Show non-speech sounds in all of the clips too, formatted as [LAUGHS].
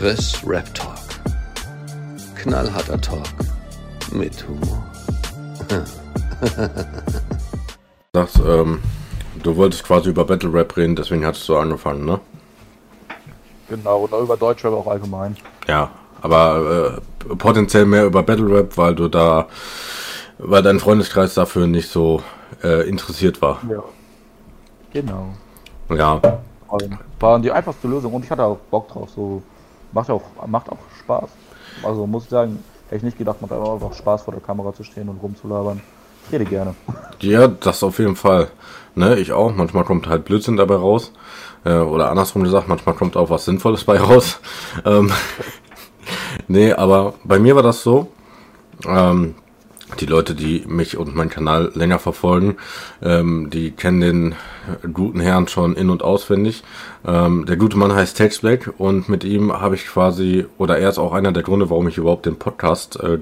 Chris Rap Talk. Knallharter Talk mit Humor. [LAUGHS] Sagst, ähm, du wolltest quasi über Battle Rap reden, deswegen hattest du angefangen, ne? Genau, oder über Deutschrap auch allgemein. Ja, aber äh, potenziell mehr über Battle Rap, weil du da, weil dein Freundeskreis dafür nicht so äh, interessiert war. Ja. Genau. Ja, War die einfachste Lösung und ich hatte auch Bock drauf. So macht auch, macht auch Spaß. Also muss ich sagen, hätte ich nicht gedacht, macht aber auch Spaß vor der Kamera zu stehen und rumzulabern. Ich rede gerne. ja, das auf jeden Fall. Ne, ich auch. Manchmal kommt halt Blödsinn dabei raus. Äh, oder andersrum gesagt, manchmal kommt auch was Sinnvolles bei raus. [LAUGHS] Ähm, [LAUGHS] nee, aber bei mir war das so. Ähm, die Leute, die mich und meinen Kanal länger verfolgen, ähm, die kennen den guten Herrn schon in- und auswendig. Ähm, der gute Mann heißt Tex Black und mit ihm habe ich quasi, oder er ist auch einer der Gründe, warum ich überhaupt den Podcast äh,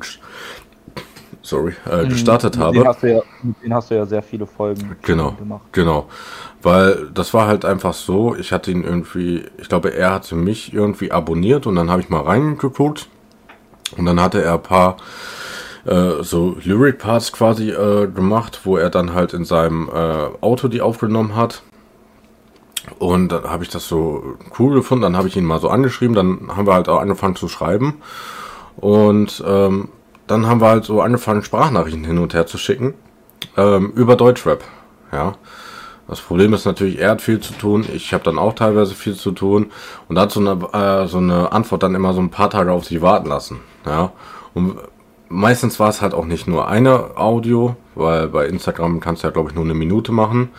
sorry, äh, gestartet Mit habe. hast du ja, mit denen hast du ja sehr viele Folgen Genau, gemacht. genau. Weil das war halt einfach so, ich hatte ihn irgendwie, ich glaube, er hatte mich irgendwie abonniert und dann habe ich mal reingeguckt und dann hatte er ein paar äh, so Lyric Parts quasi äh, gemacht, wo er dann halt in seinem äh, Auto die aufgenommen hat. Und dann habe ich das so cool gefunden, dann habe ich ihn mal so angeschrieben, dann haben wir halt auch angefangen zu schreiben. Und ähm, dann haben wir halt so angefangen, Sprachnachrichten hin und her zu schicken ähm, über Deutschrap. Ja. Das Problem ist natürlich, er hat viel zu tun, ich habe dann auch teilweise viel zu tun und da hat so eine, äh, so eine Antwort dann immer so ein paar Tage auf sich warten lassen. Ja. Und meistens war es halt auch nicht nur eine Audio, weil bei Instagram kannst du ja glaube ich nur eine Minute machen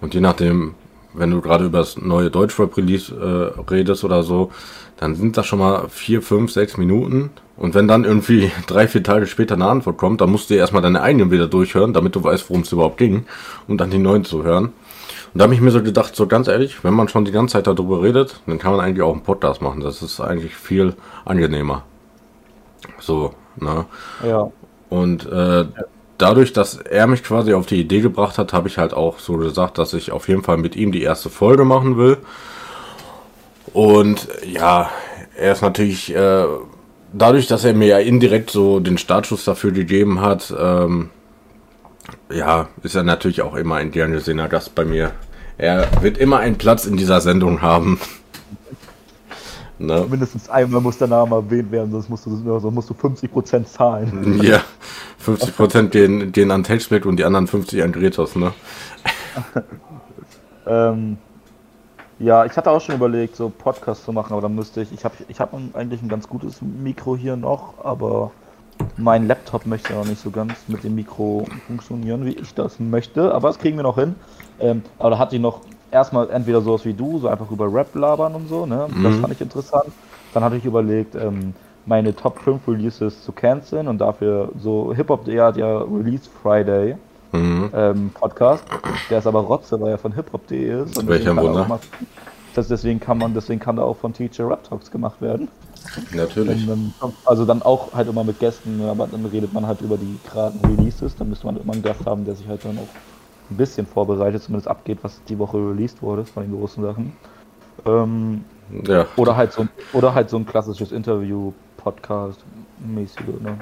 und je nachdem, wenn du gerade über das neue Deutschrap-Release äh, redest oder so, dann sind das schon mal vier, fünf, sechs Minuten. Und wenn dann irgendwie [LAUGHS] drei, vier Tage später eine Antwort kommt, dann musst du erstmal deine eigenen wieder durchhören, damit du weißt, worum es überhaupt ging, um dann die neuen zu hören. Und da habe ich mir so gedacht, so ganz ehrlich, wenn man schon die ganze Zeit darüber redet, dann kann man eigentlich auch einen Podcast machen. Das ist eigentlich viel angenehmer. So, ne? Ja. Und äh, dadurch, dass er mich quasi auf die Idee gebracht hat, habe ich halt auch so gesagt, dass ich auf jeden Fall mit ihm die erste Folge machen will. Und ja, er ist natürlich, äh, dadurch, dass er mir ja indirekt so den Startschuss dafür gegeben hat, ähm, ja, ist er natürlich auch immer ein gern gesehener Gast bei mir. Er wird immer einen Platz in dieser Sendung haben. Ne? Mindestens einmal muss der Name erwähnt werden, sonst musst du, sonst musst du 50% zahlen. [LAUGHS] Ja, 50% gehen, gehen an Tailsplit und die anderen 50 an Gretos, ne? [LAUGHS] Ähm, ja, ich hatte auch schon überlegt, so Podcast zu machen, aber dann müsste ich, ich habe ich hab eigentlich ein ganz gutes Mikro hier noch, aber mein Laptop möchte noch nicht so ganz mit dem Mikro funktionieren, wie ich das möchte, aber das kriegen wir noch hin. Ähm, aber da hatte ich noch erstmal entweder sowas wie du, so einfach über Rap labern und so, ne? Das Mhm. fand ich interessant. Dann hatte ich überlegt, ähm, meine Top 5 Releases zu canceln und dafür so Hip-Hop.de hat ja Release Friday Mhm. ähm, Podcast, der ist aber Rotze, weil er von hiphop.de ist. Und Welch deswegen ein kann er Wunder. mal- Das deswegen kann man, deswegen kann da auch von Teacher Rap Talks gemacht werden. Natürlich. Dann, also dann auch halt immer mit Gästen, aber dann redet man halt über die geraden Releases. Dann müsste man immer einen Gast haben, der sich halt dann auch ein bisschen vorbereitet, zumindest abgeht, was die Woche released wurde von den großen Sachen. Ähm, Ja. oder halt so ein, oder halt so ein klassisches Interview, Podcast mäßige, ne?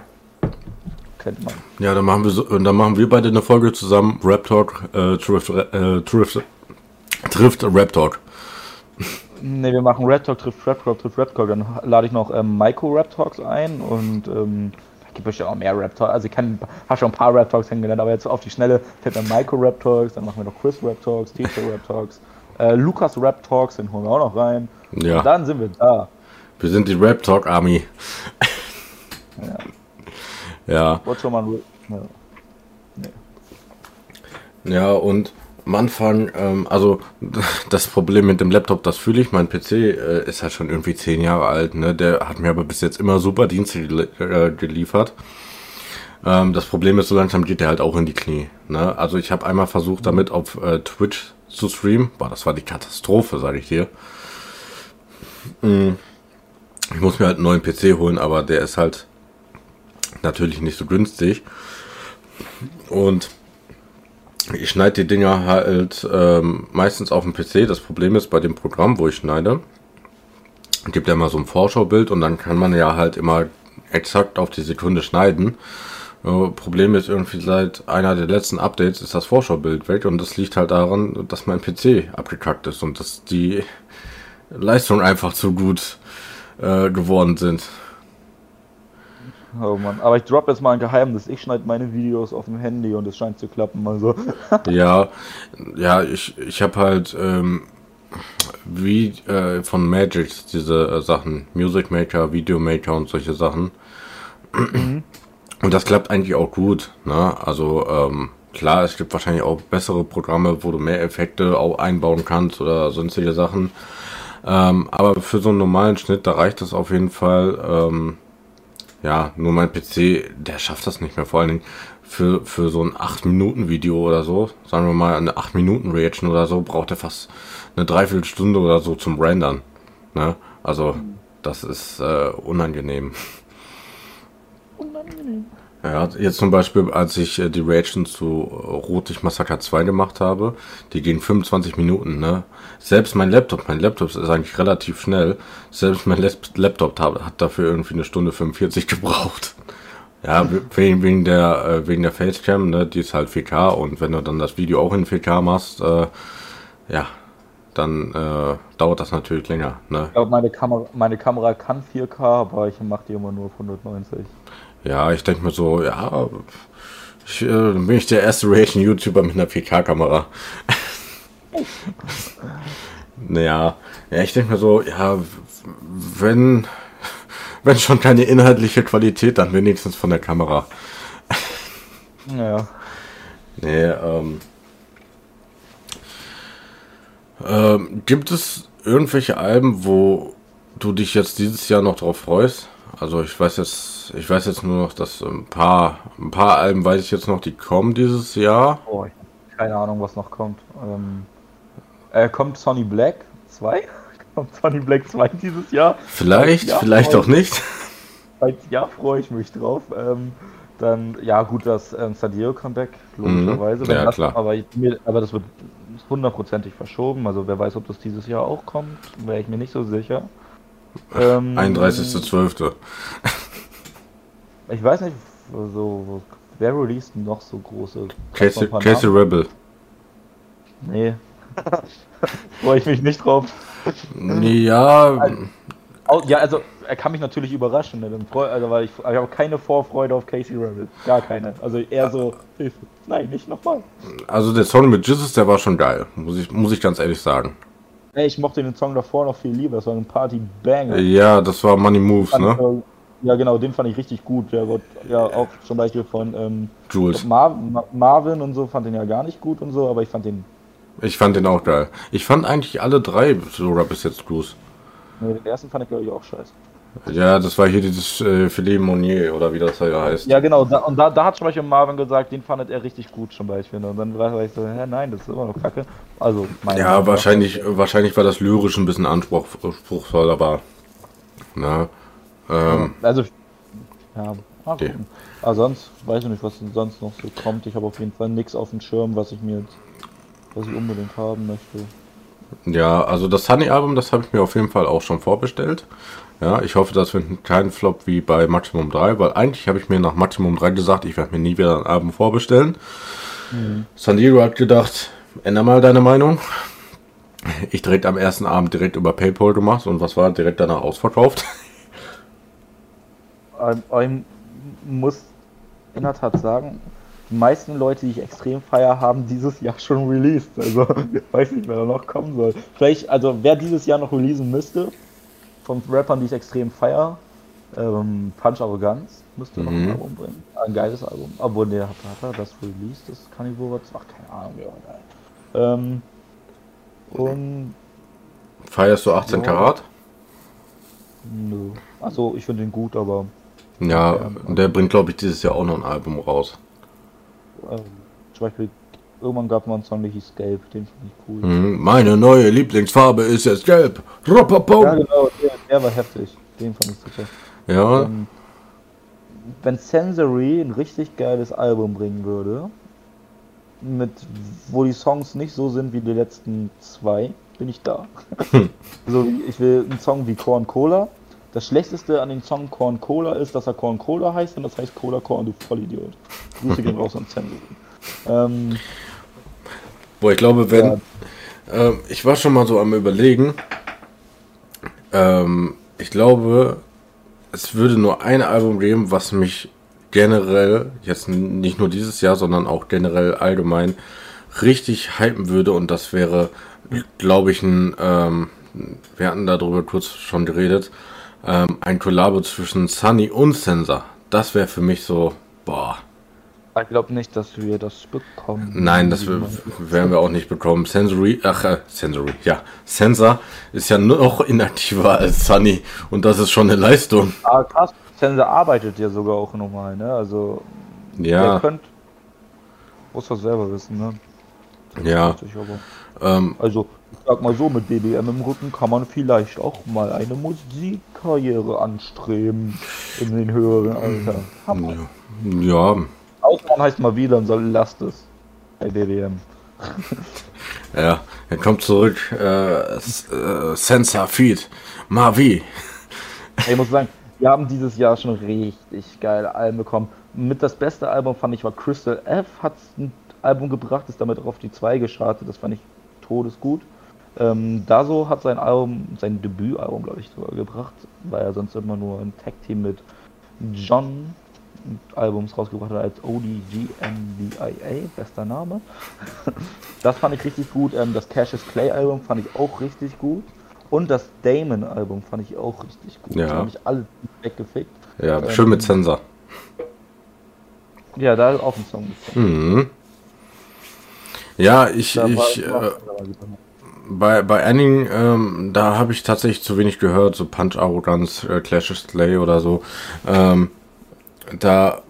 Kennt man. Ja, dann machen wir so, dann machen wir beide eine Folge zusammen. Rap Talk, äh, trifft, äh, trifft, trifft Rap Talk. Ne, wir machen Red Talk trifft Rap Talk trifft Rap Talk. Dann lade ich noch ähm, Maiko Rap Talks ein und ähm, gibt es ja auch mehr Rap Talks. Also ich kann, habe schon ein paar Rap Talks kennengelernt, aber jetzt auf die Schnelle fällt dann Maiko Rap Talks, dann machen wir noch Chris Rap Talks, Teacher Rap Talks, äh, Lukas Rap Talks, den holen wir auch noch rein. Ja. Und dann sind wir da. Wir sind die Rap Talk Army. ja. Wollte schon mal ein Ra- ja. Ja, und am Anfang, ähm, also [LAUGHS] das Problem mit dem Laptop, das fühle ich. Mein PC äh, ist halt schon irgendwie zehn Jahre alt, ne? Der hat mir aber bis jetzt immer super Dienste gel äh, geliefert. Ähm, das Problem ist, so langsam geht der halt auch in die Knie. Ne? Also ich habe einmal versucht, damit auf äh, Twitch zu streamen. Boah, das war die Katastrophe, sage ich dir. Mm. Ich muss mir halt einen neuen PC holen, aber der ist halt natürlich nicht so günstig. Und ich schneide die Dinger halt ähm, meistens auf dem PC. Das Problem ist bei dem Programm, wo ich schneide, gibt ja immer so ein Vorschaubild und dann kann man ja halt immer exakt auf die Sekunde schneiden. Problem ist irgendwie seit einer der letzten Updates ist das Vorschaubild weg und das liegt halt daran, dass mein PC abgekackt ist und dass die Leistungen einfach zu gut äh, geworden sind. Oh Mann, aber ich drop jetzt mal ein Geheimnis. Ich schneide meine Videos auf dem Handy und es scheint zu klappen. Also. [LAUGHS] ja, ja, ich, ich habe halt ähm, wie äh, von Magic diese äh, Sachen, Music Maker, Video Maker und solche Sachen. Mhm. Und das klappt eigentlich auch gut. Ne? Also ähm, klar, es gibt wahrscheinlich auch bessere Programme, wo du mehr Effekte auch einbauen kannst oder sonstige Sachen. Ähm, aber für so einen normalen Schnitt, da reicht das auf jeden Fall. Ähm, ja, nur mein PC, der schafft das nicht mehr. Vor allen Dingen für, für so ein 8-Minuten-Video oder so, sagen wir mal eine 8-Minuten-Reaction oder so, braucht er fast eine Dreiviertelstunde oder so zum Rendern. Ne? Also, das ist äh, unangenehm. Unangenehm. Ja, jetzt zum Beispiel, als ich äh, die Reaction zu Rotig Massaker 2 gemacht habe, die gehen 25 Minuten, ne? Selbst mein Laptop, mein Laptop ist eigentlich relativ schnell, selbst mein Laptop hat, dafür irgendwie eine Stunde 45 [LAUGHS] gebraucht. Ja, wegen, wegen der, äh, wegen der Facecam, ne, die ist halt 4K und wenn du dann das Video auch in 4K machst, äh, ja, dann äh, dauert das natürlich länger, ne? Ich glaube, meine Kamera, meine Kamera kann 4K, aber ich mache die immer nur auf 190. Ja, ich denke mir so, ja, ich, äh, bin ich der erste Reaction-YouTuber mit einer 4K-Kamera. [LAUGHS] naja, ja, ich denke mir so, ja, wenn, wenn schon keine inhaltliche Qualität, dann wenigstens von der Kamera. ja. Nee, ähm, ähm, gibt es irgendwelche Alben, wo du dich jetzt dieses Jahr noch drauf freust? Also ich weiß jetzt, ich weiß jetzt nur noch, dass ein paar, ein paar Alben weiß ich jetzt noch, die kommen dieses Jahr. Oh, ich habe keine Ahnung, was noch kommt. Ähm, äh, kommt Sonny Black 2? [LAUGHS] kommt Sonny Black 2 dieses Jahr? Vielleicht, Jahr vielleicht auch nicht. Als Jahr freue ich mich drauf. Ähm, dann, ja gut, das ähm, Sadio Comeback, logischerweise. Mhm, ja, das, klar. Aber, aber das wird hundertprozentig verschoben. Also wer weiß, ob das dieses Jahr auch kommt, wäre ich mir nicht so sicher. Ähm, 31.12. ich weiß nicht, so, wer released noch so große. Casey, Casey Rebel. Nee. Freue ich mich nicht drauf. Ja. Also, ja, also er kann mich natürlich überraschen, ne? also, weil ich, ich habe keine Vorfreude auf Casey Rebel. Gar keine. Also eher so. Nein, nicht nochmal. Also der Song mit Jesus, der war schon geil, muss ich, muss ich ganz ehrlich sagen. Ey, ich mochte den Song davor noch viel lieber, das war ein Party-Banger. Ja, das war Money Moves, ne? Ja, genau, den fand ich richtig gut. Der wird ja auch zum Beispiel von ähm, Jules. Mar Marvin und so fand den ja gar nicht gut und so, aber ich fand den. Ich fand den auch geil. Ich fand eigentlich alle drei sogar bis jetzt Blues. Nee, den ersten fand ich glaube ich auch scheiße. Ja, das war hier dieses äh, Philippe Monnier oder wie das ja heißt. Ja, genau. Da, und da, da hat zum Beispiel Marvin gesagt, den fandet er richtig gut zum Beispiel. Und dann war ich so, hä, nein, das ist immer noch kacke. Also, Ja, Meinung wahrscheinlich, wahrscheinlich war das lyrisch ein bisschen anspruchsvoll, aber. Na. Ähm, also, ja, okay. Aber sonst weiß ich nicht, was sonst noch so kommt. Ich habe auf jeden Fall nichts auf dem Schirm, was ich mir jetzt, was ich unbedingt haben möchte. Ja, also das Sunny-Album, das habe ich mir auf jeden Fall auch schon vorbestellt. Ja, ich hoffe, das wird kein Flop wie bei Maximum 3, weil eigentlich habe ich mir nach Maximum 3 gesagt, ich werde mir nie wieder ein Album vorbestellen. Mhm. San Diego hat gedacht, änder mal deine Meinung. Ich direkt am ersten Abend direkt über PayPal gemacht und was war direkt danach ausverkauft? Ich muss in der Tat sagen, die meisten Leute, die ich extrem feier, haben dieses Jahr schon released. Also weiß nicht, wer da noch kommen soll. Vielleicht, also wer dieses Jahr noch releasen müsste, von Rappern, die ich extrem feier. Ähm, Punch Arroganz müsste noch ein mhm. Album bringen. Ein geiles Album. Obwohl, der hat, hat er das released, das Carnivore. Ach, keine Ahnung, ja, geil. Ähm, und. Feierst du 18 Karat? Nö. Achso, ich finde ihn gut, aber. Ja, der bringt, glaube ich, dieses Jahr auch noch ein Album raus. Ähm, zum Beispiel Irgendwann gab es mal einen Song, der hieß Gelb, den fand ich cool. Mhm, meine neue Lieblingsfarbe ist jetzt gelb. Rapapau. Ja, genau, der, der, war heftig. Den fand ich super. Ja. Ähm, wenn Sensory ein richtig geiles Album bringen würde, mit wo die Songs nicht so sind wie die letzten zwei, bin ich da. [LAUGHS] so, ich will einen Song wie Corn Cola. Das Schlechteste an dem Song Corn Cola ist, dass er Corn Cola heißt und das heißt Cola Corn, du Vollidiot. Grüße gehen raus an Zensuren. Ähm, Boah, ich glaube, wenn. Ja. Ähm, ich war schon mal so am Überlegen. Ähm, ich glaube, es würde nur ein Album geben, was mich generell, jetzt nicht nur dieses Jahr, sondern auch generell allgemein, richtig hypen würde. Und das wäre, glaube ich, ein. Ähm, wir hatten darüber kurz schon geredet. Ähm, ein Kollabo zwischen Sunny und Sensor. Das wäre für mich so, boah ich glaube nicht, dass wir das bekommen. Nein, das werden wir auch nicht bekommen. Sensory, ach, äh, Sensory, ja. Sensor ist ja noch inaktiver als Sunny und das ist schon eine Leistung. Ah, krass. Sensor arbeitet ja sogar auch nochmal, ne? Also, ja. ihr könnt, muss das selber wissen, ne? Ja. Ähm, also, ich sag mal so, mit BBM im Rücken kann man vielleicht auch mal eine Musikkarriere anstreben in den höheren Alter. Ja. Ausmann heißt mal wieder und soll lasst es. Bei DDM. [LAUGHS] ja, er kommt zurück. Äh, äh, Sensor Feed. Mavi. Ich muss sagen, wir haben dieses Jahr schon richtig geile Alben bekommen. Mit das beste Album fand ich war Crystal F. Hat ein Album gebracht, ist damit auf die 2 geschartet. Das fand ich todesgut. Ähm, Dazo hat sein Album, sein Debütalbum, glaube ich, sogar gebracht, weil er sonst immer nur ein Tag-Team mit John Albums rausgebracht hat als ODGMBIA, bester Name. [LAUGHS] das fand ich richtig gut. Ähm, das Cassius Clay Album fand ich auch richtig gut. Und das Damon Album fand ich auch richtig gut. Ja. Da habe ich alle weggefickt. Ja, ähm, schön mit Sensor. Ja, da ist auch ein Song. Mhm. Ja, ich, ich äh, bei, bei Anning, ähm, da habe ich tatsächlich zu wenig gehört, so Punch Arroganz, äh, Clash of Slay oder so. Ähm, da,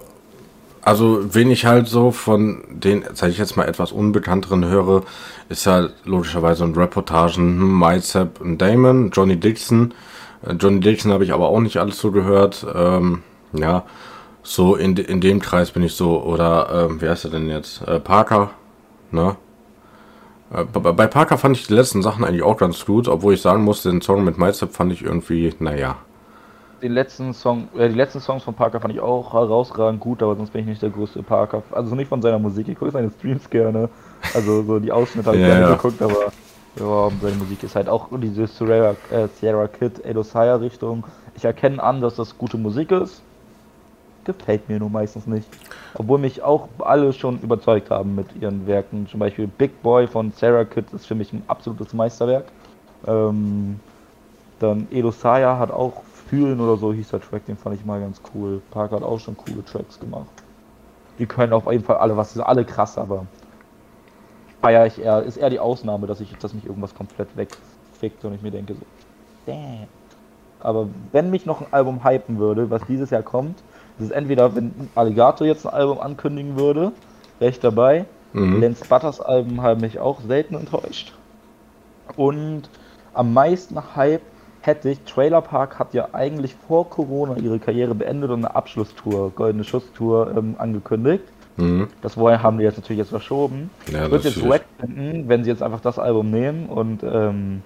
also wen ich halt so von den, sag ich jetzt mal, etwas unbekannteren höre, ist halt logischerweise ein Reportagen, hm, Mycep und Damon, Johnny Dixon. Äh, Johnny Dixon habe ich aber auch nicht alles so gehört. Ähm, ja, so in, in dem Kreis bin ich so, oder ähm, wer ist er denn jetzt? Äh, Parker, ne? Äh, bei Parker fand ich die letzten Sachen eigentlich auch ganz gut, obwohl ich sagen muss, den Song mit Mycep fand ich irgendwie, naja den letzten Song, äh, die letzten Songs von Parker fand ich auch herausragend gut, aber sonst bin ich nicht der größte Parker. Also nicht von seiner Musik, ich gucke seine Streams gerne. Also so die Ausschnitte habe ich [LAUGHS] ja, gerne ja. geguckt, aber ja, seine Musik ist halt auch diese Sierra, äh, Sierra Kid, Edosaya Richtung. Ich erkenne an, dass das gute Musik ist. Gefällt mir nur meistens nicht. Obwohl mich auch alle schon überzeugt haben mit ihren Werken. Zum Beispiel Big Boy von Sarah Kid ist für mich ein absolutes Meisterwerk. Ähm, dann Edosaya hat auch Fühlen oder so hieß der Track, den fand ich mal ganz cool. Parker hat auch schon coole Tracks gemacht. Die können auf jeden Fall alle was, sind alle krass, aber feier ich eher, ist eher die Ausnahme, dass ich, dass mich irgendwas komplett wegfickt und ich mir denke so, damn. Aber wenn mich noch ein Album hypen würde, was dieses Jahr kommt, das ist entweder, wenn Alligator jetzt ein Album ankündigen würde, wäre ich dabei. Mhm. Lance Butters Alben haben mich auch selten enttäuscht. Und am meisten Hype hätte ich, Trailer Park hat ja eigentlich vor Corona ihre Karriere beendet und eine Abschlusstour, Goldene Schusstour, ähm, angekündigt. Mhm. Das vorher haben die jetzt natürlich jetzt verschoben. Ja, ich würde jetzt wack finden, wenn sie jetzt einfach das Album nehmen und ähm,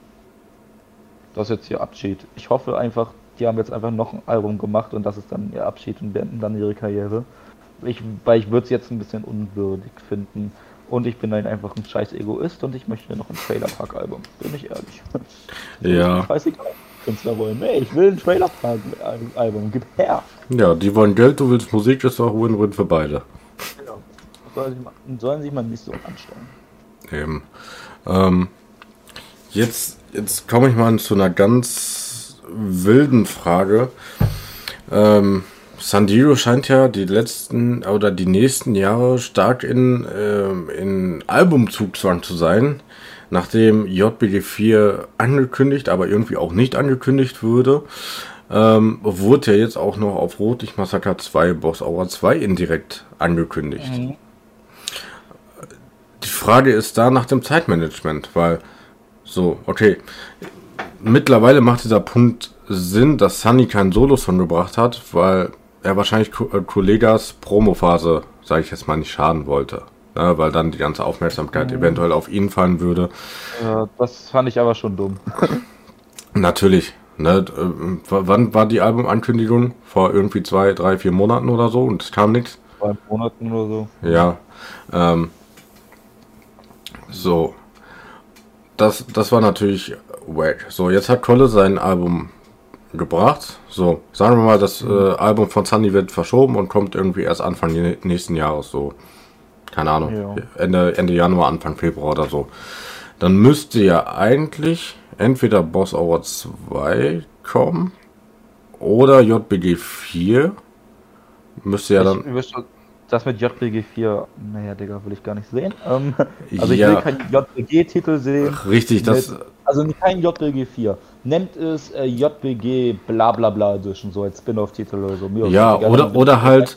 das jetzt ihr Abschied. Ich hoffe einfach, die haben jetzt einfach noch ein Album gemacht und das ist dann ihr Abschied und beenden dann ihre Karriere. Ich, weil ich würde es jetzt ein bisschen unwürdig finden. Und ich bin dann einfach ein scheiß Egoist und ich möchte noch ein Trailer Park Album. Bin ich ehrlich. [LAUGHS] Ja. Scheißegal. Künstler wollen. Nee, ich will ein Trailer Park Album. Gib her. Ja, die wollen Geld, du willst Musik, das ist auch Win-Win für beide. Genau. Sollen, sich, sollen sich mal nicht so anstellen. Eben. Ähm, jetzt jetzt komme ich mal zu einer ganz wilden Frage. Ähm, San Diego scheint ja die letzten oder die nächsten Jahre stark in, ähm, in Albumzugzwang zu sein nachdem JBG 4 angekündigt, aber irgendwie auch nicht angekündigt wurde, ähm, wurde ja jetzt auch noch auf Rotlicht Massaker 2 Boss Hour 2 indirekt angekündigt. Mhm. Die Frage ist da nach dem Zeitmanagement, weil so, okay, mittlerweile macht dieser Punkt Sinn, dass Sunny keinen Solo-Song gebracht hat, weil er wahrscheinlich äh, Kollegas Promophase, sage ich jetzt mal, nicht schaden wollte. ne, weil dann die ganze Aufmerksamkeit eventuell auf ihn fallen würde. Ja, das fand ich aber schon dumm. [LAUGHS] Natürlich. Ne, äh, wann war die Albumankündigung? Vor irgendwie zwei, drei, vier Monaten oder so und es kam nichts. Zwei Monaten oder so. Ja. Ähm, so. Das, das war natürlich wack. So, jetzt hat Kolle sein Album gebracht. So, sagen wir mal, das äh, Album von Sunny wird verschoben und kommt irgendwie erst Anfang nä- nächsten Jahres. So, keine Ahnung. Ja. Ende, Ende Januar, Anfang Februar oder so. Dann müsste ja eigentlich entweder Boss Hour 2 kommen oder JBG 4. Müsste ja dann. Ich wüsste, das mit JBG 4, naja, Digga, will ich gar nicht sehen. Ähm, also ich Ja. will keinen JBG-Titel sehen. Richtig, das. Mit- Also kein JBG 4. Nennt es äh, JBG bla bla bla Edition, so als Spin-off-Titel oder so. Mir Ja, oder, dann- oder halt,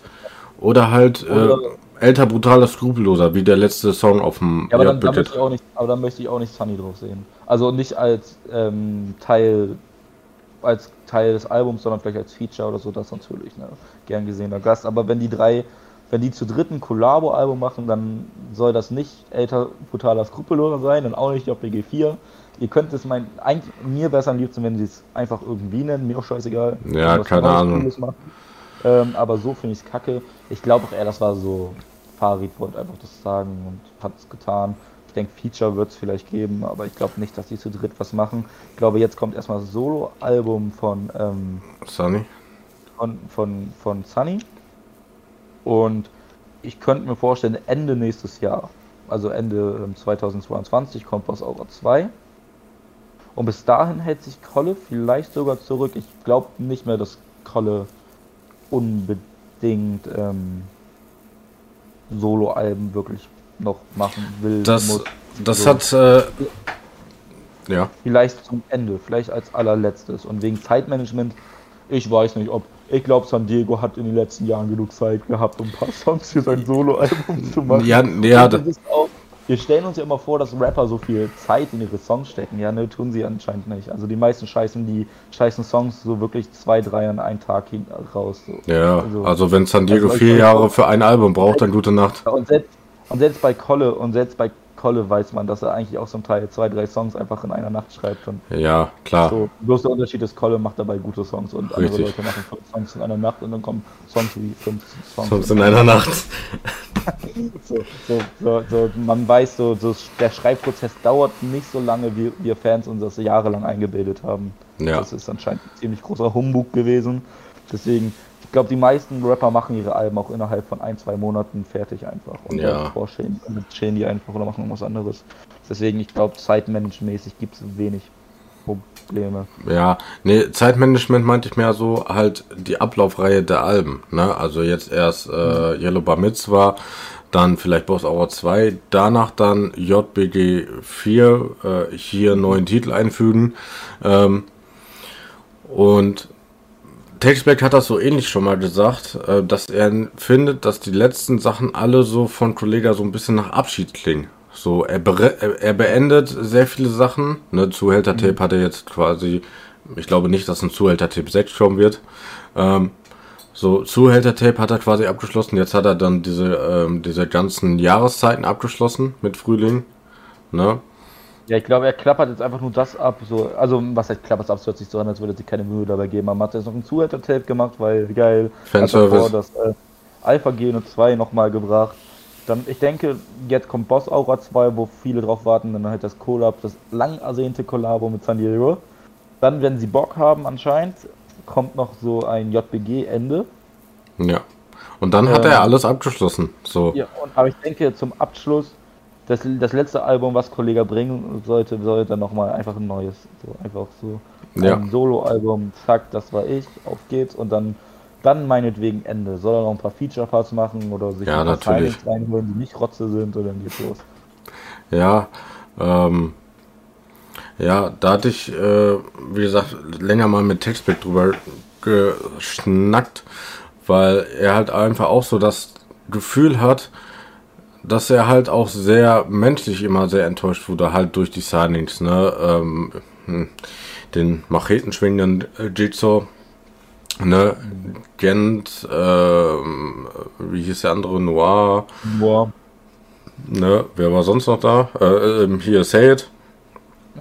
oder halt Oder- äh, älter, brutaler, skrupelloser, wie der letzte Song auf dem Ja, aber dann, dann möchte ich auch nicht, aber dann möchte ich auch nicht Sunny drauf sehen. Also nicht als ähm, Teil als Teil des Albums, sondern vielleicht als Feature oder so, das natürlich, ne? Gern gesehener Gast. Aber wenn die drei, wenn die zu dritten Collabo-Album machen, dann soll das nicht älter, brutaler, skrupelloser sein und auch nicht JBG 4. Ihr könnt es mein, eigentlich mir besser am liebsten, wenn sie es einfach irgendwie nennen, mir auch scheißegal. Ja, keine Ahnung. Ähm, aber so finde ich es kacke. Ich glaube auch eher, das war so, Farid wollte einfach das sagen und hat es getan. Ich denke, Feature wird es vielleicht geben, aber ich glaube nicht, dass die zu dritt was machen. Ich glaube, jetzt kommt erstmal das Solo-Album von, ähm, Sunny? von, von, von Sunny. Und ich könnte mir vorstellen, Ende nächstes Jahr, also Ende ähm, 2022, kommt was Aura 2. Und bis dahin hält sich Kolle vielleicht sogar zurück. Ich glaube nicht mehr, dass Kolle unbedingt ähm, Solo-Alben wirklich noch machen will. Das, muss. das So. hat, äh, ja, Vielleicht zum Ende, vielleicht als allerletztes. Und wegen Zeitmanagement, ich weiß nicht, ob. Ich glaube, San Diego hat in den letzten Jahren genug Zeit gehabt, um ein paar Songs für sein Solo-Album zu machen. ja, ja, auch, wir stellen uns ja immer vor, dass Rapper so viel Zeit in ihre Songs stecken. Ja, ne, tun sie anscheinend nicht. Also die meisten scheißen die scheißen Songs so wirklich zwei, drei an einen Tag raus. So. ja, also wenn San Diego Also, vier ich- Jahre für ein Album braucht, dann gute Nacht. Und selbst, und selbst bei Kolle, und selbst bei Kolle weiß man, dass er eigentlich auch zum Teil zwei, drei Songs einfach in einer Nacht schreibt. Und Ja, klar. So, bloß der Unterschied ist, Kolle macht dabei gute Songs und andere Richtig. Leute machen fünf Songs in einer Nacht und dann kommen Songs wie fünf Songs. Sonst in einer Nacht. [LAUGHS] So, so, so, so, man weiß, so, so, der Schreibprozess dauert nicht so lange, wie wir Fans uns das jahrelang eingebildet haben. Ja. Das ist anscheinend ein ziemlich großer Humbug gewesen. Deswegen, glaube, die meisten Rapper machen ihre Alben auch innerhalb von ein, zwei Monaten fertig einfach. Und Ja. davor chillen, chillen die einfach oder machen irgendwas anderes. Deswegen, ich glaube, zeitmanagementmäßig gibt es wenig Probleme. Ja, nee, Zeitmanagement meinte ich mehr so halt die Ablaufreihe der Alben, ne? Also jetzt erst äh, Yellow Bar Mitzvah, dann vielleicht Boss Hour 2, danach dann JBG 4, äh, hier neuen Titel einfügen. Ähm, und Textback hat das so ähnlich schon mal gesagt, äh, dass er findet, dass die letzten Sachen alle so von Kollega so ein bisschen nach Abschied klingen. So, er, bere- er beendet sehr viele Sachen. Ne, Zuhälter-Tape hat er jetzt quasi, ich glaube nicht, dass ein Zuhälter-Tape 6 kommen wird. Ähm, so, Zuhälter-Tape hat er quasi abgeschlossen. Jetzt hat er dann diese, ähm, diese ganzen Jahreszeiten abgeschlossen mit Frühling. Ne? Ja, ich glaube, er klappert jetzt einfach nur das ab. So, also, was heißt klappert es ab? Es hört sich so an, als würde er sich keine Mühe dabei geben. Man hat jetzt noch ein Zuhälter-Tape gemacht, weil geil. Fanservice. Hat davor das äh, Alpha Gene 2 nochmal gebracht. Dann, ich denke, jetzt kommt Boss Aura 2, wo viele drauf warten. Dann halt das Collab, das lang ersehnte Kollabo mit San Diego. Dann, wenn sie Bock haben, anscheinend, kommt noch so ein JBG-Ende. Ja. Und dann hat Ähm, er alles abgeschlossen. So. Ja, und, aber ich denke, zum Abschluss, das, das letzte Album, was Kollege bringen sollte, sollte nochmal einfach ein neues. So, einfach so Ja. ein Solo-Album, zack, das war ich, auf geht's und dann, dann meinetwegen Ende. Soll er noch ein paar Feature-Parts machen oder sich Ja, ein paar reinholen, die nicht Rotze sind und dann geht's los. Ja, ähm, ja, da hatte ich, äh, wie gesagt, länger mal mit Textback drüber geschnackt, weil er halt einfach auch so das Gefühl hat, dass er halt auch sehr menschlich immer sehr enttäuscht wurde, halt durch die Signings, ne, ähm, hm, den Machetenschwingenden äh, Jigsaw, ne, Gent, ähm, wie hieß der andere, Noir, Boah. Ne, wer war sonst noch da? Äh, ähm, hier, Say It.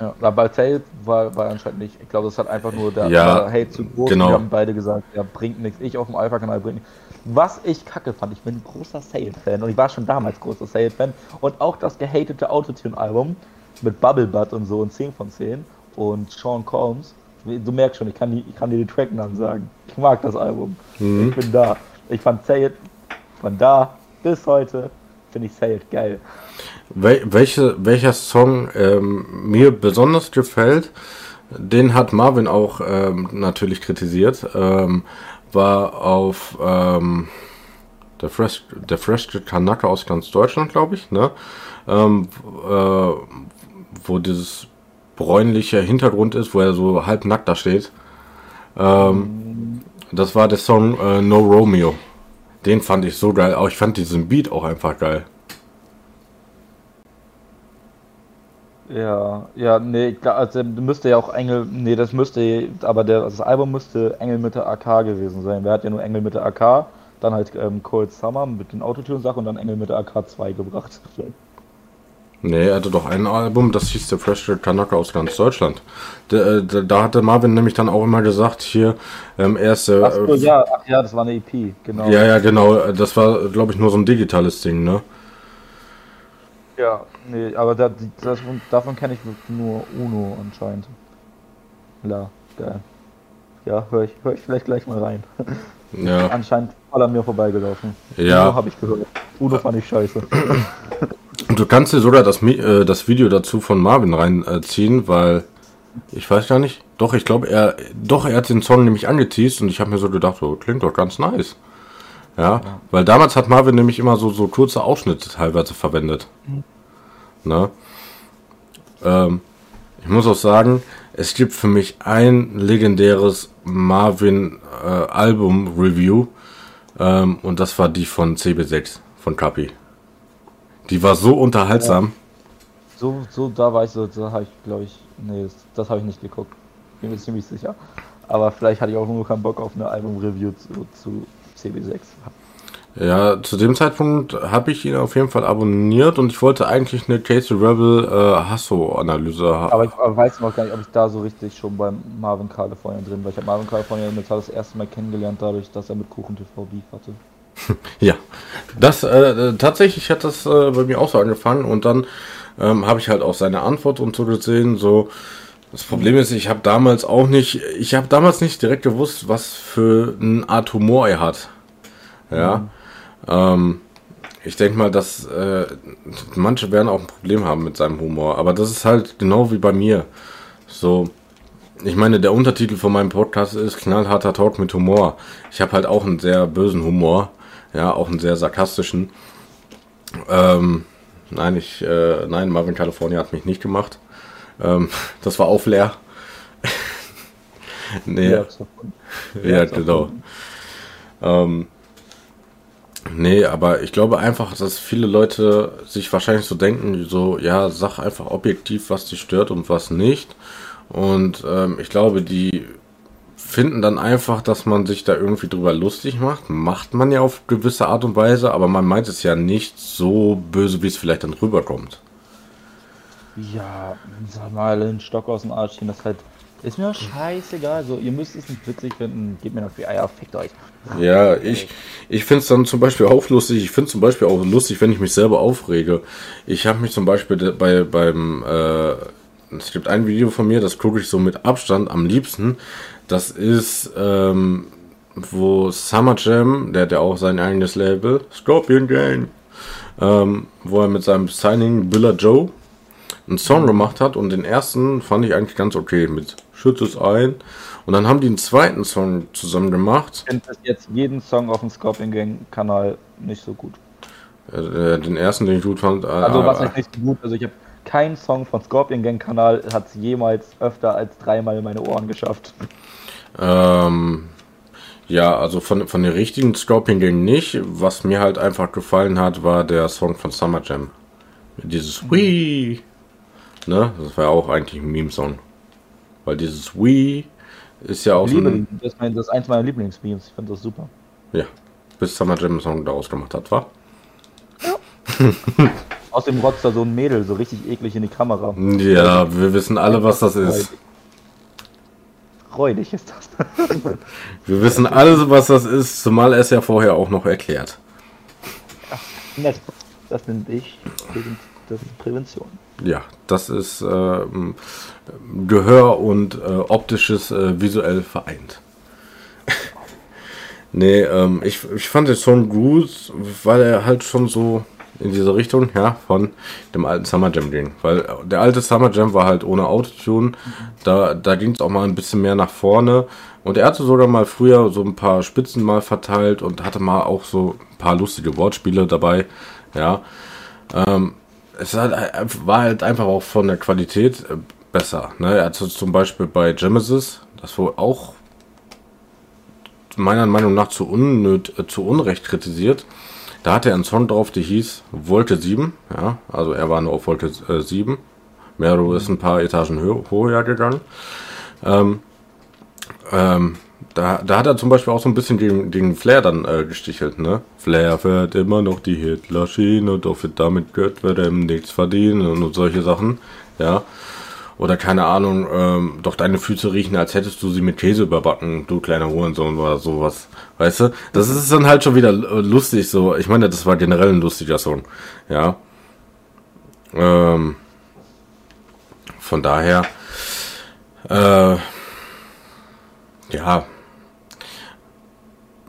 Ja, aber bei Tail war, war anscheinend nicht. Ich glaube, das hat einfach nur der, Ja, der Hate zu groß. genau. Wir haben beide gesagt, ja, bringt nichts. Ich auf dem Alpha-Kanal bringt nichts. Was ich kacke fand, ich bin ein großer Sale-Fan und ich war schon damals großer Sale-Fan. Und auch das gehatete Autotune-Album mit Bubble Butt und so und 10 von 10 und Sean Combs. Du merkst schon, ich kann, die, ich kann dir die Tracknamen sagen. Ich mag das Album. Mhm. Ich bin da. Ich fand Say It von da bis heute finde ich Say It geil. Wel welche, welcher Song ähm, mir besonders gefällt, den hat Marvin auch ähm, natürlich kritisiert, ähm, war auf ähm, der Fresh, der Fresh Kanaka aus ganz Deutschland, glaube ich, ne? Ähm, äh, wo dieses bräunliche Hintergrund ist, wo er so halb nackt da steht. Ähm, das war der Song äh, No Romeo. Den fand ich so geil. Auch ich fand diesen Beat auch einfach geil. Ja, ja, nee, glaub, also müsste ja auch Engel, nee, das müsste, aber der, also das Album müsste Engel mit der AK gewesen sein. Wer hat ja nur Engel mit der AK, dann halt ähm, Cold Summer mit den Autotune-Sachen und dann Engel mit der AK 2 gebracht. Nee, er hatte doch ein Album, das hieß The Fresh Kanaka aus ganz Deutschland. Da, äh, da, da hatte Marvin nämlich dann auch immer gesagt, hier, ähm, er ist, äh, Ach so, ja, ach ja, das war eine EP, genau. ja, ja, genau, das war, glaube ich, nur so ein digitales Ding, ne? Ja, nee, aber da, das, davon kenne ich nur Uno anscheinend. Ja, geil. Ja, höre ich, hör ich vielleicht gleich mal rein. Ja, [LAUGHS] Anscheinend voll an mir vorbeigelaufen. Ja. Uno habe ich gehört. Uno fand ich scheiße. und du kannst dir sogar das, äh, das Video dazu von Marvin reinziehen, weil, ich weiß gar nicht, doch, ich glaube, er, doch, er hat den Song nämlich angeteased und ich habe mir so gedacht, so, klingt doch ganz nice. Ja, weil damals hat Marvin nämlich immer so, so kurze Ausschnitte teilweise verwendet. Ne? Ähm, ich muss auch sagen, es gibt für mich ein legendäres Marvin äh, Album Review ähm, und das war die von CB6 von Kapi. Die war so unterhaltsam. So, so, da war ich so, da habe ich, glaube ich, nee, das, das habe ich nicht geguckt. Bin mir ziemlich sicher. Aber vielleicht hatte ich auch nur keinen Bock auf eine Album-Review zu, zu CB6. Ja, zu dem Zeitpunkt habe ich ihn auf jeden Fall abonniert und ich wollte eigentlich eine Case the Rebel äh, Hasso-Analyse haben. Aber ich aber weiß noch gar nicht, ob ich da so richtig schon beim Marvin California drin war. Ich habe Marvin California jetzt das erste Mal kennengelernt, dadurch, dass er mit Kuchen TV Beef hatte. [LAUGHS] Ja, das äh, tatsächlich hat das äh, bei mir auch so angefangen und dann ähm, habe ich halt auch seine Antwort und so gesehen. So, das Problem ist, ich habe damals auch nicht, ich habe damals nicht direkt gewusst, was für eine Art Humor er hat. Ja, ähm, ich denke mal, dass äh, manche werden auch ein Problem haben mit seinem Humor, aber das ist halt genau wie bei mir. So, ich meine, der Untertitel von meinem Podcast ist knallharter Talk mit Humor. Ich habe halt auch einen sehr bösen Humor, ja, auch einen sehr sarkastischen. Ähm, nein, ich, äh, nein, Marvin California hat mich nicht gemacht. Ähm, [LAUGHS] das war auch leer. [LAUGHS] nee, ja. Ja, genau. Ähm, nee, aber ich glaube einfach, dass viele Leute sich wahrscheinlich so denken, so, ja, sag einfach objektiv, was dich stört und was nicht. Und ähm, ich glaube, die finden dann einfach, dass man sich da irgendwie drüber lustig macht. Macht man ja auf gewisse Art und Weise, aber man meint es ja nicht so böse, wie es vielleicht dann rüberkommt. Ja, sag mal, den Stock aus dem Arsch ziehen, das halt. Ist mir scheißegal. So, ihr müsst es nicht witzig finden. Gebt mir noch die Eier, fickt euch. Ja, ich, ich finde es dann zum Beispiel auch lustig. Ich finde zum Beispiel auch lustig, wenn ich mich selber aufrege. Ich habe mich zum Beispiel bei beim äh, es gibt ein Video von mir, das gucke ich so mit Abstand am liebsten. Das ist ähm, wo Summer Jam, der hat ja auch sein eigenes Label, Scorpion Gang, ähm, wo er mit seinem Signing Billa Joe einen Song gemacht hat und den ersten fand ich eigentlich ganz okay mit Schütz es ein. Und dann haben die einen zweiten Song zusammen gemacht. Ich finde jetzt jeden Song auf dem Scorpion Gang Kanal nicht so gut. Äh, den ersten, den ich gut fand. Äh, Also, was äh, heißt nicht so gut? Also, ich habe keinen Song von Scorpion Gang Kanal hat es jemals öfter als dreimal in meine Ohren geschafft. ähm, ja, also von, von den richtigen Scorpion Gang nicht. Was mir halt einfach gefallen hat, war der Song von Summer Jam. Dieses Wii. Ne? Das war ja auch eigentlich ein Meme-Song. Weil dieses Wii ist ja auch Ich so liebe ein. Das ist, mein, das ist eins meiner Lieblingsmemes. Ich finde das super. Ja, bis Summer Jam Song daraus gemacht hat, war? [LAUGHS] Außerdem rotzt da so ein Mädel so richtig eklig in die Kamera. Ja, wir wissen alle, was das ist. Räudig ist das. [LAUGHS] Wir wissen alle, was das ist, zumal er es ja vorher auch noch erklärt. Nett. Das nennt ich das ist Prävention. Ja, das ist ähm, Gehör und äh, optisches äh, visuell vereint. [LAUGHS] nee, ähm, ich, ich fand den Song gut, weil er halt schon so in diese Richtung, ja, von dem alten Summer Jam ging. Weil der alte Summer Jam war halt ohne Autotune. Da, da ging es auch mal ein bisschen mehr nach vorne. Und er hatte sogar mal früher so ein paar Spitzen mal verteilt und hatte mal auch so ein paar lustige Wortspiele dabei. Ja. Ähm, es halt, war halt einfach auch von der Qualität äh, besser. Ne? Hatte zum Beispiel bei Genesis, das wohl auch meiner Meinung nach zu, unnöt, äh, zu Unrecht kritisiert. Da hatte er einen Song drauf, der hieß Wolke 7. Ja, also er war nur auf Wolke äh, 7. Mero ist ein paar Etagen hö höher gegangen. Ähm, ähm, da, da hat er zum Beispiel auch so ein bisschen gegen, gegen Flair dann äh, gestichelt, ne? Flair fährt immer noch die Hitler-Schiene, doch wird damit gehört, wird er nichts verdienen und, solche Sachen, ja. Oder keine Ahnung, ähm, doch deine Füße riechen, als hättest du sie mit Käse überbacken, du kleiner Hurensohn oder sowas. Weißt du? Das ist dann halt schon wieder äh, lustig so. Ich meine, das war generell ein lustiger Song. Ja. Ähm, von daher, äh, ja.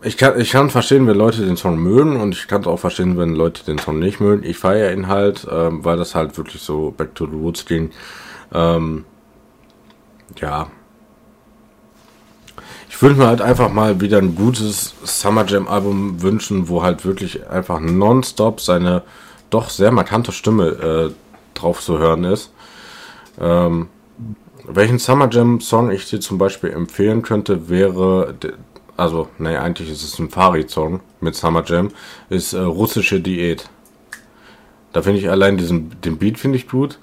Ich kann, ich kann verstehen, wenn Leute den Song mögen und ich kann es auch verstehen, wenn Leute den Song nicht mögen. Ich feiere ihn halt, ähm, weil das halt wirklich so Back to the Roots ging. Ähm, ja. Ich würde mir halt einfach mal wieder ein gutes Summer Jam Album wünschen, wo halt wirklich einfach nonstop seine doch sehr markante Stimme äh, drauf zu hören ist. Ähm, welchen Summer Jam Song ich dir zum Beispiel empfehlen könnte, wäre, also, nee, eigentlich ist es ein Farid-Song mit Summer Jam, ist äh, russische Diät. Da finde ich allein diesen, den Beat finde ich gut.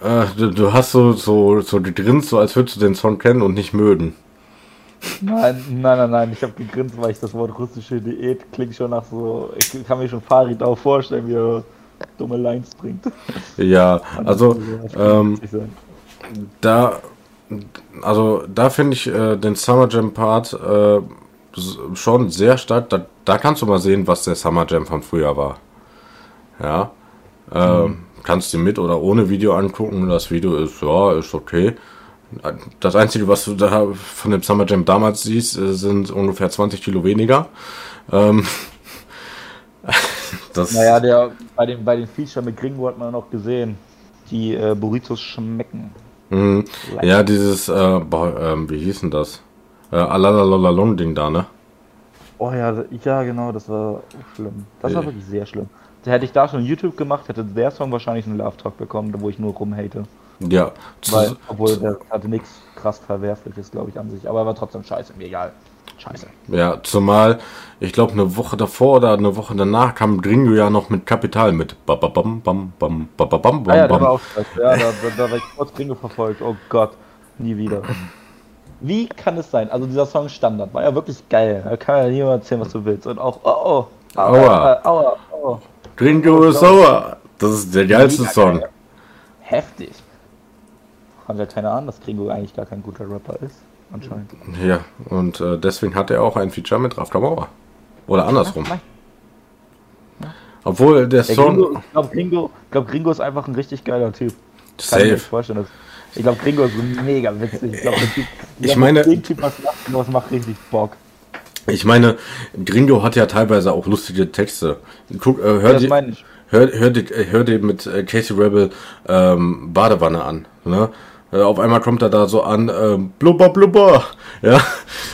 Äh, du, du, hast so, so, so gegrinst, so als würdest du den Song kennen und nicht mögen. Nein, nein, nein, nein, ich habe gegrinst, weil ich das Wort russische Diät klingt schon nach so, ich kann mir schon Farid auch vorstellen, wie er dumme Lines bringt. Ja, also, ähm, da, also da finde ich äh, den Summer Jam Part äh, schon sehr stark. Da, da, kannst du mal sehen, was der Summer Jam von früher war. Ja. Äh, mhm. Kannst du mit oder ohne Video angucken. Das Video ist, ja, ist okay. Das Einzige, was du da von dem Summer Jam damals siehst, äh, sind ungefähr 20 Kilo weniger. Ähm, [LAUGHS] das naja, der, bei, dem, bei den Feature mit Gringo hat man noch gesehen, die äh, Burritos schmecken. Mhm. Ja, dieses, äh, boah, ähm, wie hieß denn das? Äh, Alalalalong-Ding da, ne? Oh ja, ja, genau, das war schlimm. Das war wirklich sehr schlimm. Hätte ich da schon YouTube gemacht, hätte der Song wahrscheinlich einen Love Talk bekommen, wo ich nur rumhate. Ja. Weil, obwohl der hatte nichts krass Verwerfliches, glaube ich, an sich. Aber er war trotzdem scheiße, mir egal. Scheiße. Ja, zumal, ich glaube, eine Woche davor oder eine Woche danach kam Gringo ja noch mit Kapital mit. Bam, bam, bam, bam, bam, bam, ah, ja, da war auch Ja, da, da, war ich kurz Gringo verfolgt. Oh Gott, nie wieder. Wie kann es sein? Also dieser Song Standard war ja wirklich geil. Da kann ja niemand erzählen, was du willst. Und auch, oh, oh, aua, aua, aua. Gringo ist sauer. Das ist der geilste Song. Heftig. Hat ja keiner Ahnung, dass Gringo eigentlich gar kein guter Rapper ist anscheinend. Ja, und äh, deswegen hat er auch ein Feature mit Raf Kamora. Oder andersrum. Obwohl der, der Song. Gringo, ich glaube, Gringo, glaub, Gringo ist einfach ein richtig geiler Typ. Safe. Ich, vorstellen, ich glaube, Gringo ist mega witzig. Ich glaube, typ, ich meine, den Typ, was macht, was macht richtig Bock. Ich meine, Gringo hat ja teilweise auch lustige Texte. Guck, äh, hör, ja, die, hör, hör, hör dir mit äh, Casey Rebel ähm, Badewanne an. Ne? Äh, auf einmal kommt er da so an, äh, blubber, blubber, ja,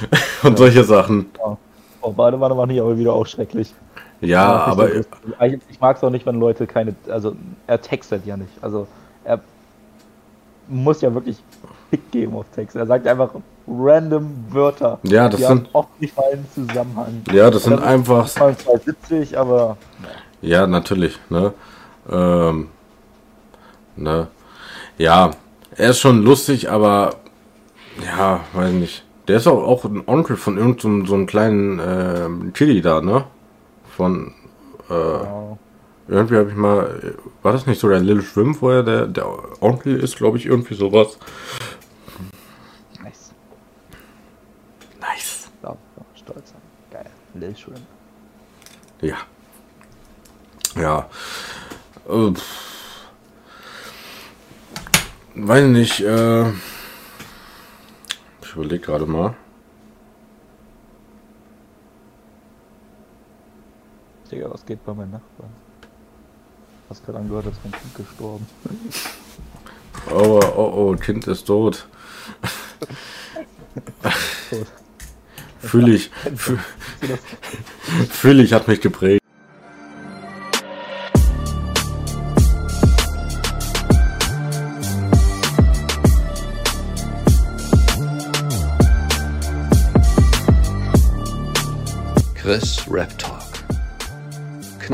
[LAUGHS] und ja. solche Sachen. Ja. Oh, Badewanne war nicht aber wieder auch schrecklich. Ja, aber. So ich mag es auch nicht, wenn Leute keine. Also, er textet ja nicht. Also, er muss ja wirklich Pick geben auf Text. Er sagt einfach random Wörter. Ja, das sind. oft nicht mal einen Zusammenhang. Ja, das sind einfach. Das ist zwar witzig, aber. Ja, natürlich, ne? Ähm, ne? Ja, er ist schon lustig, aber ja, weiß nicht. Der ist auch, auch ein Onkel von irgendeinem so, so einem kleinen äh, Chili da, ne? Von äh, irgendwie habe ich mal, war das nicht so der Lil Schwimm vorher, der, der Onkel ist, glaube ich, irgendwie sowas. Nice. Nice. Ja, stolz sein. Geil. Lil Schwimmen. Ja. Ja. Äh. Weiß nicht, äh, ich überlege gerade mal. Digga, was geht bei meinen Nachbarn? Hast gerade angehört, dass mein Kind gestorben. Oh, oh, oh, Kind ist tot. [LAUGHS] Fühle ich, fü- fühle ich, hat mich geprägt.